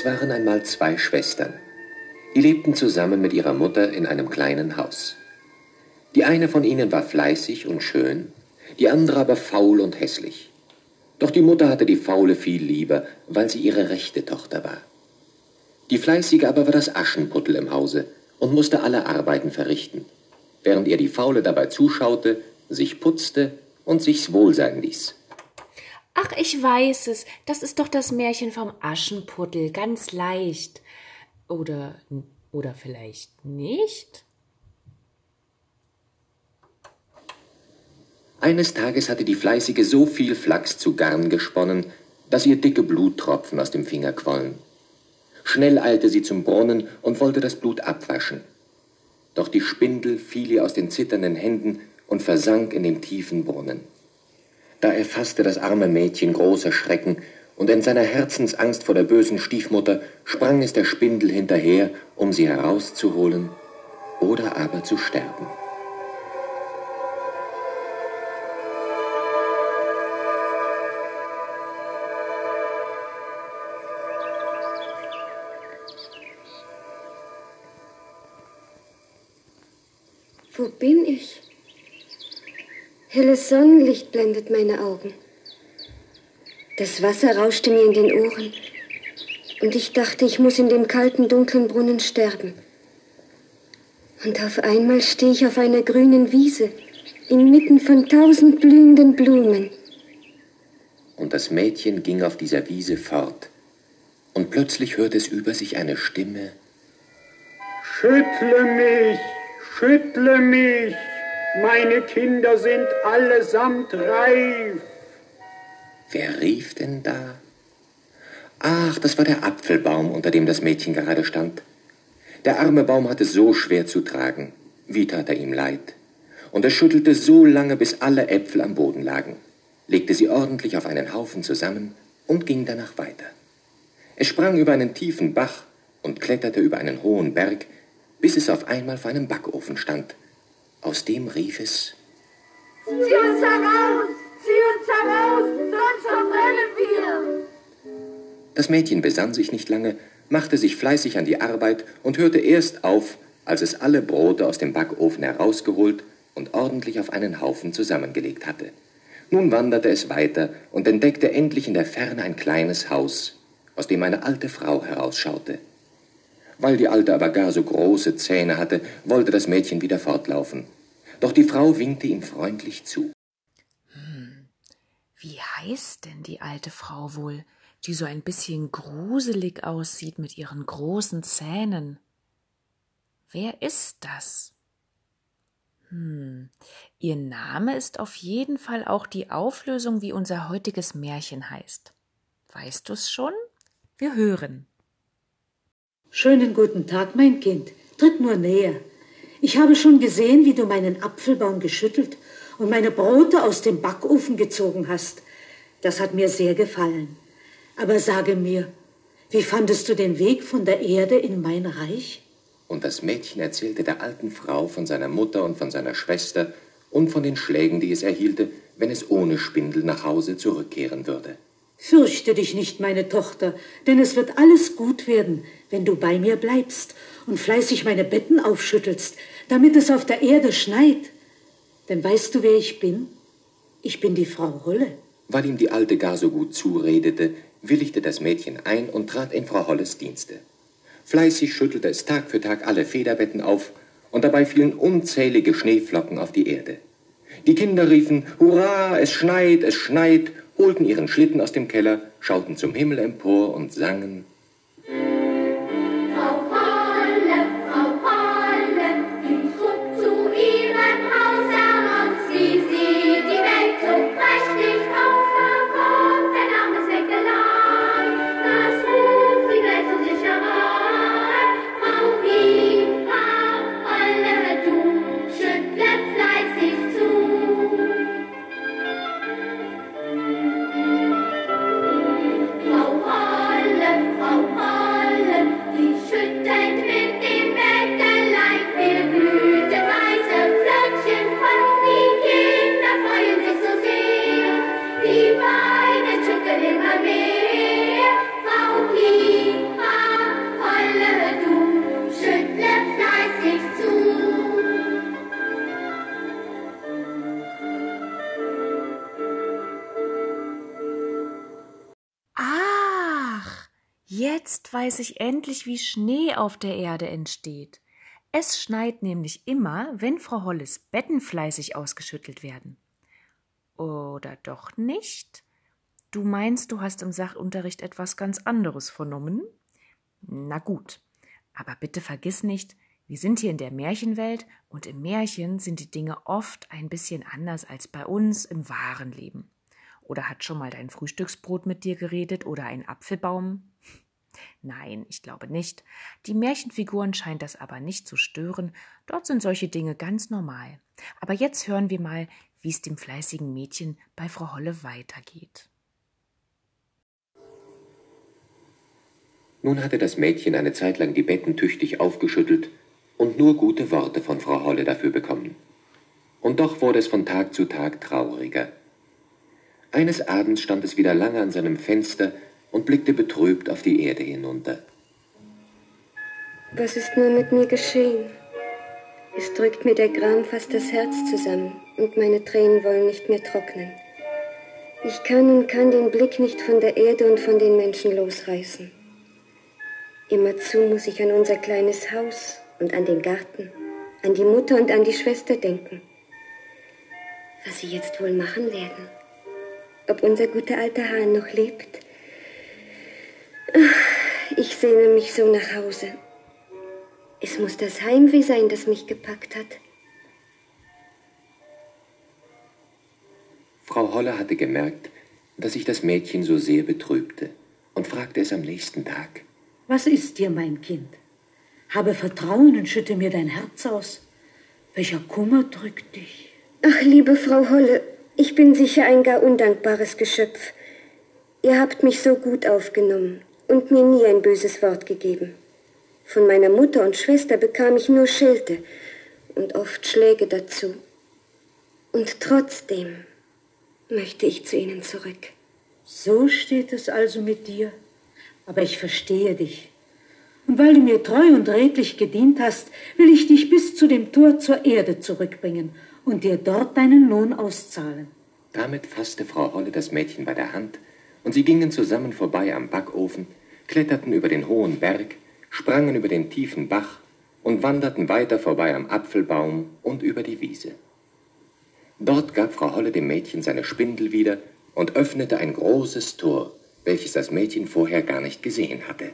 Es waren einmal zwei Schwestern. Die lebten zusammen mit ihrer Mutter in einem kleinen Haus. Die eine von ihnen war fleißig und schön, die andere aber faul und hässlich. Doch die Mutter hatte die Faule viel lieber, weil sie ihre rechte Tochter war. Die Fleißige aber war das Aschenputtel im Hause und musste alle Arbeiten verrichten, während ihr die Faule dabei zuschaute, sich putzte und sich's wohl sein ließ. Ach, ich weiß es. Das ist doch das Märchen vom Aschenputtel, ganz leicht. Oder oder vielleicht nicht? Eines Tages hatte die Fleißige so viel Flachs zu Garn gesponnen, dass ihr dicke Bluttropfen aus dem Finger quollen. Schnell eilte sie zum Brunnen und wollte das Blut abwaschen. Doch die Spindel fiel ihr aus den zitternden Händen und versank in den tiefen Brunnen. Da erfasste das arme Mädchen großer Schrecken, und in seiner Herzensangst vor der bösen Stiefmutter sprang es der Spindel hinterher, um sie herauszuholen oder aber zu sterben. Wo bin ich? Helles Sonnenlicht blendet meine Augen. Das Wasser rauschte mir in den Ohren. Und ich dachte, ich muss in dem kalten, dunklen Brunnen sterben. Und auf einmal stehe ich auf einer grünen Wiese, inmitten von tausend blühenden Blumen. Und das Mädchen ging auf dieser Wiese fort. Und plötzlich hörte es über sich eine Stimme. Schüttle mich, schüttle mich, meine Kinder sind allesamt reif. Wer rief denn da? Ach, das war der Apfelbaum, unter dem das Mädchen gerade stand. Der arme Baum hatte so schwer zu tragen. Wie tat er ihm leid? Und er schüttelte so lange, bis alle Äpfel am Boden lagen, legte sie ordentlich auf einen Haufen zusammen und ging danach weiter. Es sprang über einen tiefen Bach und kletterte über einen hohen Berg, bis es auf einmal vor einem Backofen stand. Aus dem rief es Zieh uns heraus! Zieh uns heraus! Sonst verbrennen wir! Das Mädchen besann sich nicht lange, machte sich fleißig an die Arbeit und hörte erst auf, als es alle Brote aus dem Backofen herausgeholt und ordentlich auf einen Haufen zusammengelegt hatte. Nun wanderte es weiter und entdeckte endlich in der Ferne ein kleines Haus, aus dem eine alte Frau herausschaute. Weil die Alte aber gar so große Zähne hatte, wollte das Mädchen wieder fortlaufen. Doch die Frau winkte ihm freundlich zu. Hm, wie heißt denn die alte Frau wohl, die so ein bisschen gruselig aussieht mit ihren großen Zähnen? Wer ist das? Hm, ihr Name ist auf jeden Fall auch die Auflösung, wie unser heutiges Märchen heißt. Weißt du's schon? Wir hören. Schönen guten Tag, mein Kind. Tritt nur näher. Ich habe schon gesehen, wie du meinen Apfelbaum geschüttelt und meine Brote aus dem Backofen gezogen hast. Das hat mir sehr gefallen. Aber sage mir, wie fandest du den Weg von der Erde in mein Reich? Und das Mädchen erzählte der alten Frau von seiner Mutter und von seiner Schwester und von den Schlägen, die es erhielte, wenn es ohne Spindel nach Hause zurückkehren würde. Fürchte dich nicht, meine Tochter, denn es wird alles gut werden, wenn du bei mir bleibst und fleißig meine Betten aufschüttelst, damit es auf der Erde schneit. Denn weißt du, wer ich bin? Ich bin die Frau Holle. Weil ihm die Alte gar so gut zuredete, willigte das Mädchen ein und trat in Frau Holles Dienste. Fleißig schüttelte es Tag für Tag alle Federbetten auf, und dabei fielen unzählige Schneeflocken auf die Erde. Die Kinder riefen, Hurra, es schneit, es schneit, holten ihren Schlitten aus dem Keller, schauten zum Himmel empor und sangen Jetzt weiß ich endlich, wie Schnee auf der Erde entsteht. Es schneit nämlich immer, wenn Frau Holles Betten fleißig ausgeschüttelt werden. Oder doch nicht? Du meinst, du hast im Sachunterricht etwas ganz anderes vernommen? Na gut, aber bitte vergiss nicht, wir sind hier in der Märchenwelt und im Märchen sind die Dinge oft ein bisschen anders als bei uns im wahren Leben. Oder hat schon mal dein Frühstücksbrot mit dir geredet oder ein Apfelbaum? Nein, ich glaube nicht. Die Märchenfiguren scheint das aber nicht zu stören. Dort sind solche Dinge ganz normal. Aber jetzt hören wir mal, wie es dem fleißigen Mädchen bei Frau Holle weitergeht. Nun hatte das Mädchen eine Zeit lang die Betten tüchtig aufgeschüttelt und nur gute Worte von Frau Holle dafür bekommen. Und doch wurde es von Tag zu Tag trauriger. Eines Abends stand es wieder lange an seinem Fenster und blickte betrübt auf die Erde hinunter. Was ist nur mit mir geschehen? Es drückt mir der Gram fast das Herz zusammen und meine Tränen wollen nicht mehr trocknen. Ich kann und kann den Blick nicht von der Erde und von den Menschen losreißen. Immerzu muss ich an unser kleines Haus und an den Garten, an die Mutter und an die Schwester denken. Was sie jetzt wohl machen werden. Ob unser guter alter Hahn noch lebt. Ich sehne mich so nach Hause. Es muss das Heimweh sein, das mich gepackt hat. Frau Holle hatte gemerkt, dass sich das Mädchen so sehr betrübte und fragte es am nächsten Tag. Was ist dir, mein Kind? Habe Vertrauen und schütte mir dein Herz aus. Welcher Kummer drückt dich? Ach, liebe Frau Holle, ich bin sicher ein gar undankbares Geschöpf. Ihr habt mich so gut aufgenommen und mir nie ein böses Wort gegeben. Von meiner Mutter und Schwester bekam ich nur Schelte und oft Schläge dazu. Und trotzdem möchte ich zu ihnen zurück. So steht es also mit dir aber ich verstehe dich. Und weil du mir treu und redlich gedient hast, will ich dich bis zu dem Tor zur Erde zurückbringen und dir dort deinen Lohn auszahlen. Damit fasste Frau Holle das Mädchen bei der Hand, und sie gingen zusammen vorbei am Backofen, kletterten über den hohen Berg, sprangen über den tiefen Bach und wanderten weiter vorbei am Apfelbaum und über die Wiese. Dort gab Frau Holle dem Mädchen seine Spindel wieder und öffnete ein großes Tor, welches das Mädchen vorher gar nicht gesehen hatte.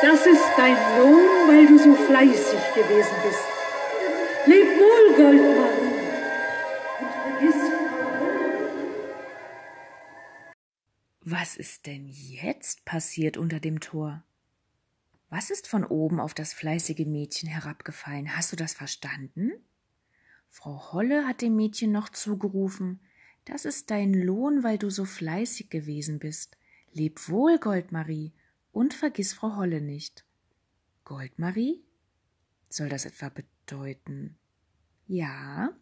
Das ist dein Lohn, weil du so fleißig gewesen bist. Leb wohl, Goldmarie. Und vergiss Was ist denn jetzt passiert unter dem Tor? Was ist von oben auf das fleißige Mädchen herabgefallen? Hast du das verstanden? Frau Holle hat dem Mädchen noch zugerufen, das ist dein Lohn, weil du so fleißig gewesen bist. Leb wohl, Goldmarie, und vergiss Frau Holle nicht. Goldmarie? Soll das etwa bedeuten? Ja,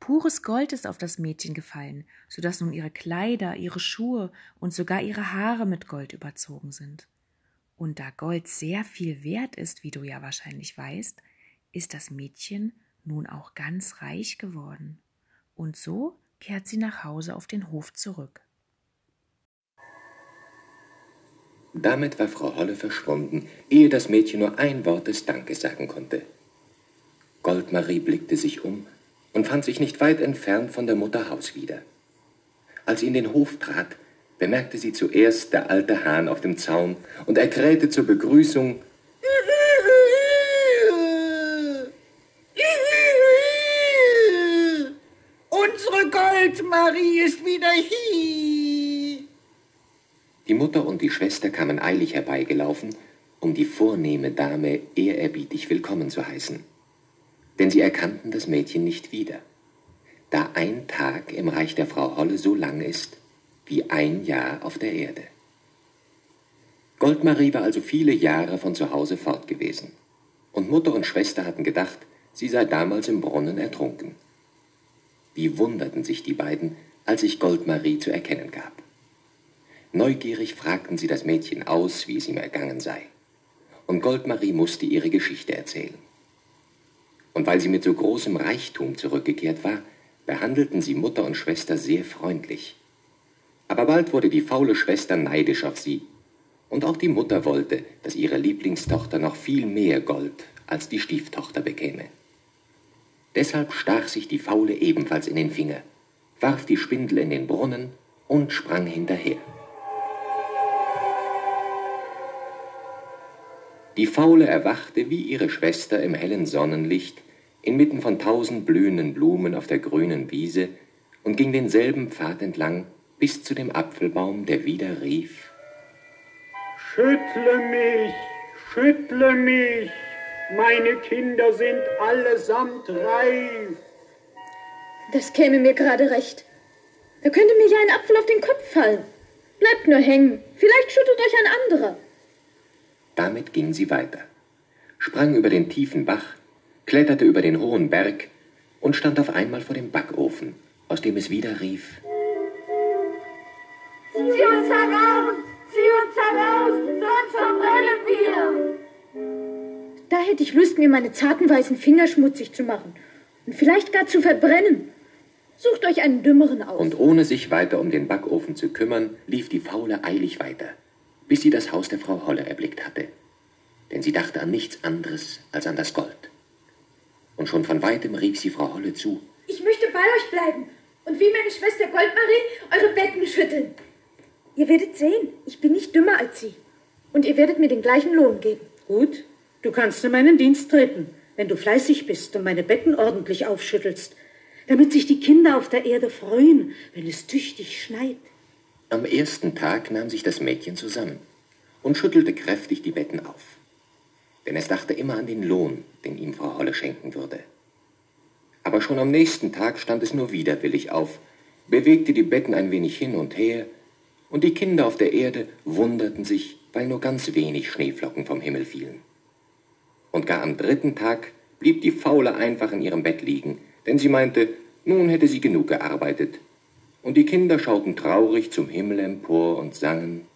pures Gold ist auf das Mädchen gefallen, so dass nun ihre Kleider, ihre Schuhe und sogar ihre Haare mit Gold überzogen sind. Und da Gold sehr viel wert ist, wie du ja wahrscheinlich weißt, ist das Mädchen nun auch ganz reich geworden. Und so kehrt sie nach Hause auf den Hof zurück. Damit war Frau Holle verschwunden, ehe das Mädchen nur ein Wort des Dankes sagen konnte. Goldmarie blickte sich um und fand sich nicht weit entfernt von der Mutter Haus wieder. Als sie in den Hof trat, bemerkte sie zuerst der alte Hahn auf dem Zaun und er krähte zur Begrüßung Goldmarie ist wieder hier. Die Mutter und die Schwester kamen eilig herbeigelaufen, um die vornehme Dame ehrerbietig willkommen zu heißen. Denn sie erkannten das Mädchen nicht wieder, da ein Tag im Reich der Frau Holle so lang ist wie ein Jahr auf der Erde. Goldmarie war also viele Jahre von zu Hause fort gewesen, und Mutter und Schwester hatten gedacht, sie sei damals im Brunnen ertrunken. Wie wunderten sich die beiden, als sich Goldmarie zu erkennen gab. Neugierig fragten sie das Mädchen aus, wie es ihm ergangen sei. Und Goldmarie musste ihre Geschichte erzählen. Und weil sie mit so großem Reichtum zurückgekehrt war, behandelten sie Mutter und Schwester sehr freundlich. Aber bald wurde die faule Schwester neidisch auf sie. Und auch die Mutter wollte, dass ihre Lieblingstochter noch viel mehr Gold als die Stieftochter bekäme. Deshalb stach sich die Faule ebenfalls in den Finger, warf die Spindel in den Brunnen und sprang hinterher. Die Faule erwachte wie ihre Schwester im hellen Sonnenlicht, inmitten von tausend blühenden Blumen auf der grünen Wiese und ging denselben Pfad entlang bis zu dem Apfelbaum, der wieder rief Schüttle mich, schüttle mich, meine Kinder sind allesamt reif. Das käme mir gerade recht. Da könnte mir ja ein Apfel auf den Kopf fallen. Bleibt nur hängen, vielleicht schüttelt euch ein anderer. Damit ging sie weiter, sprang über den tiefen Bach, kletterte über den hohen Berg und stand auf einmal vor dem Backofen, aus dem es wieder rief. Zieh uns heraus! Zieh uns heraus! Sonst verbrennen wir! Da hätte ich Lust, mir meine zarten weißen Finger schmutzig zu machen und vielleicht gar zu verbrennen. Sucht euch einen dümmeren aus. Und ohne sich weiter um den Backofen zu kümmern, lief die Faule eilig weiter, bis sie das Haus der Frau Holle erblickt hatte. Denn sie dachte an nichts anderes als an das Gold. Und schon von weitem rief sie Frau Holle zu. Ich möchte bei euch bleiben und wie meine Schwester Goldmarie eure Betten schütteln. Ihr werdet sehen, ich bin nicht dümmer als sie. Und ihr werdet mir den gleichen Lohn geben. Gut, du kannst in meinen Dienst treten, wenn du fleißig bist und meine Betten ordentlich aufschüttelst, damit sich die Kinder auf der Erde freuen, wenn es tüchtig schneit. Am ersten Tag nahm sich das Mädchen zusammen und schüttelte kräftig die Betten auf. Denn es dachte immer an den Lohn, den ihm Frau Holle schenken würde. Aber schon am nächsten Tag stand es nur widerwillig auf, bewegte die Betten ein wenig hin und her, und die Kinder auf der Erde wunderten sich, weil nur ganz wenig Schneeflocken vom Himmel fielen. Und gar am dritten Tag blieb die Faule einfach in ihrem Bett liegen, denn sie meinte, nun hätte sie genug gearbeitet. Und die Kinder schauten traurig zum Himmel empor und sangen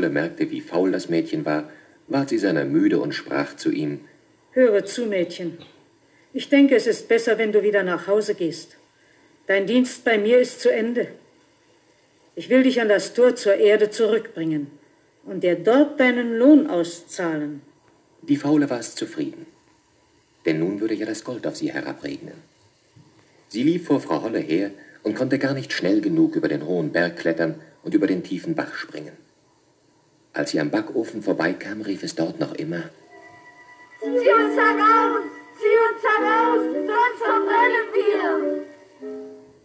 Holle merkte, wie faul das Mädchen war, ward sie seiner müde und sprach zu ihm, Höre zu, Mädchen. Ich denke, es ist besser, wenn du wieder nach Hause gehst. Dein Dienst bei mir ist zu Ende. Ich will dich an das Tor zur Erde zurückbringen und dir dort deinen Lohn auszahlen. Die Faule war es zufrieden, denn nun würde ja das Gold auf sie herabregnen. Sie lief vor Frau Holle her und konnte gar nicht schnell genug über den hohen Berg klettern und über den tiefen Bach springen. Als sie am Backofen vorbeikam, rief es dort noch immer, Zieh uns heraus! Zieh uns heraus! Sonst verbrennen wir!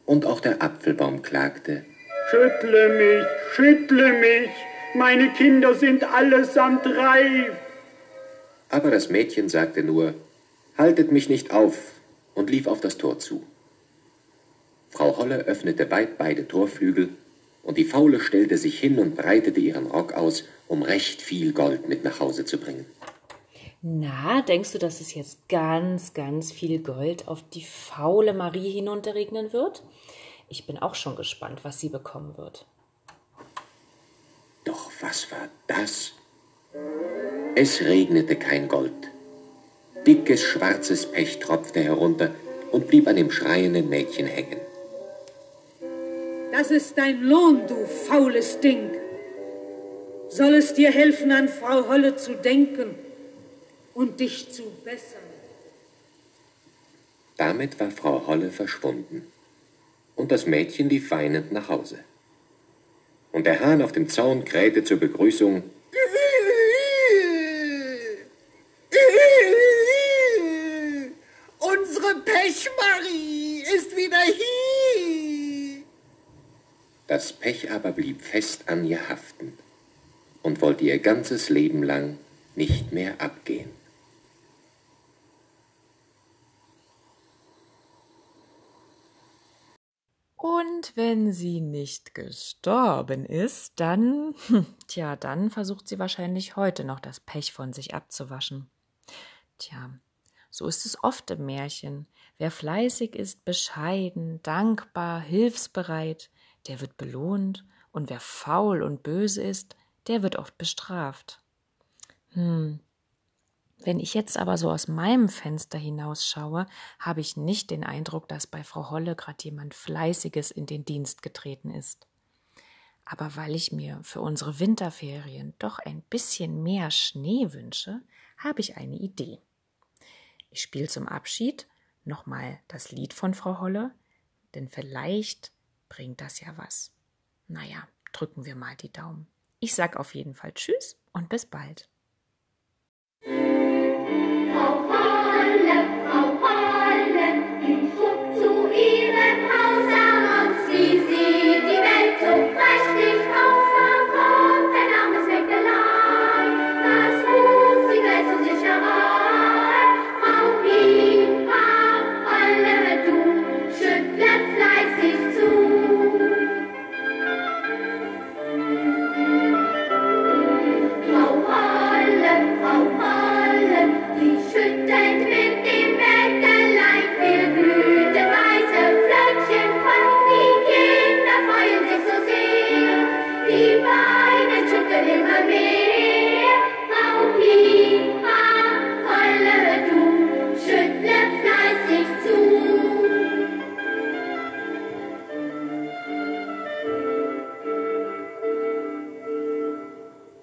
und auch der Apfelbaum klagte, Schüttle mich, schüttle mich, meine Kinder sind allesamt reif. aber das Mädchen sagte nur, Haltet mich nicht auf und lief auf das Tor zu. Frau Holle öffnete weit beide Torflügel, und die Faule stellte sich hin und breitete ihren Rock aus, um recht viel Gold mit nach Hause zu bringen. Na, denkst du, dass es jetzt ganz, ganz viel Gold auf die faule Marie hinunterregnen wird? Ich bin auch schon gespannt, was sie bekommen wird. Doch was war das? Es regnete kein Gold. Dickes schwarzes Pech tropfte herunter und blieb an dem schreienden Mädchen hängen. Das ist dein Lohn, du faules Ding. Soll es dir helfen, an Frau Holle zu denken und dich zu bessern? Damit war Frau Holle verschwunden. und das Mädchen lief weinend nach Hause. Und der Hahn auf dem Zaun krähte zur Begrüßung Unsere Pechmarie ist wieder hier. Das Pech aber blieb fest an ihr haften und wollte ihr ganzes Leben lang nicht mehr abgehen. Und wenn sie nicht gestorben ist, dann, tja, dann versucht sie wahrscheinlich heute noch das Pech von sich abzuwaschen. Tja, so ist es oft im Märchen. Wer fleißig ist, bescheiden, dankbar, hilfsbereit, der wird belohnt, und wer faul und böse ist, der wird oft bestraft. Hm, wenn ich jetzt aber so aus meinem Fenster hinausschaue, habe ich nicht den Eindruck, dass bei Frau Holle gerade jemand Fleißiges in den Dienst getreten ist. Aber weil ich mir für unsere Winterferien doch ein bisschen mehr Schnee wünsche, habe ich eine Idee. Ich spiele zum Abschied nochmal das Lied von Frau Holle, denn vielleicht bringt das ja was. Naja, drücken wir mal die Daumen. Ich sag auf jeden Fall Tschüss und bis bald.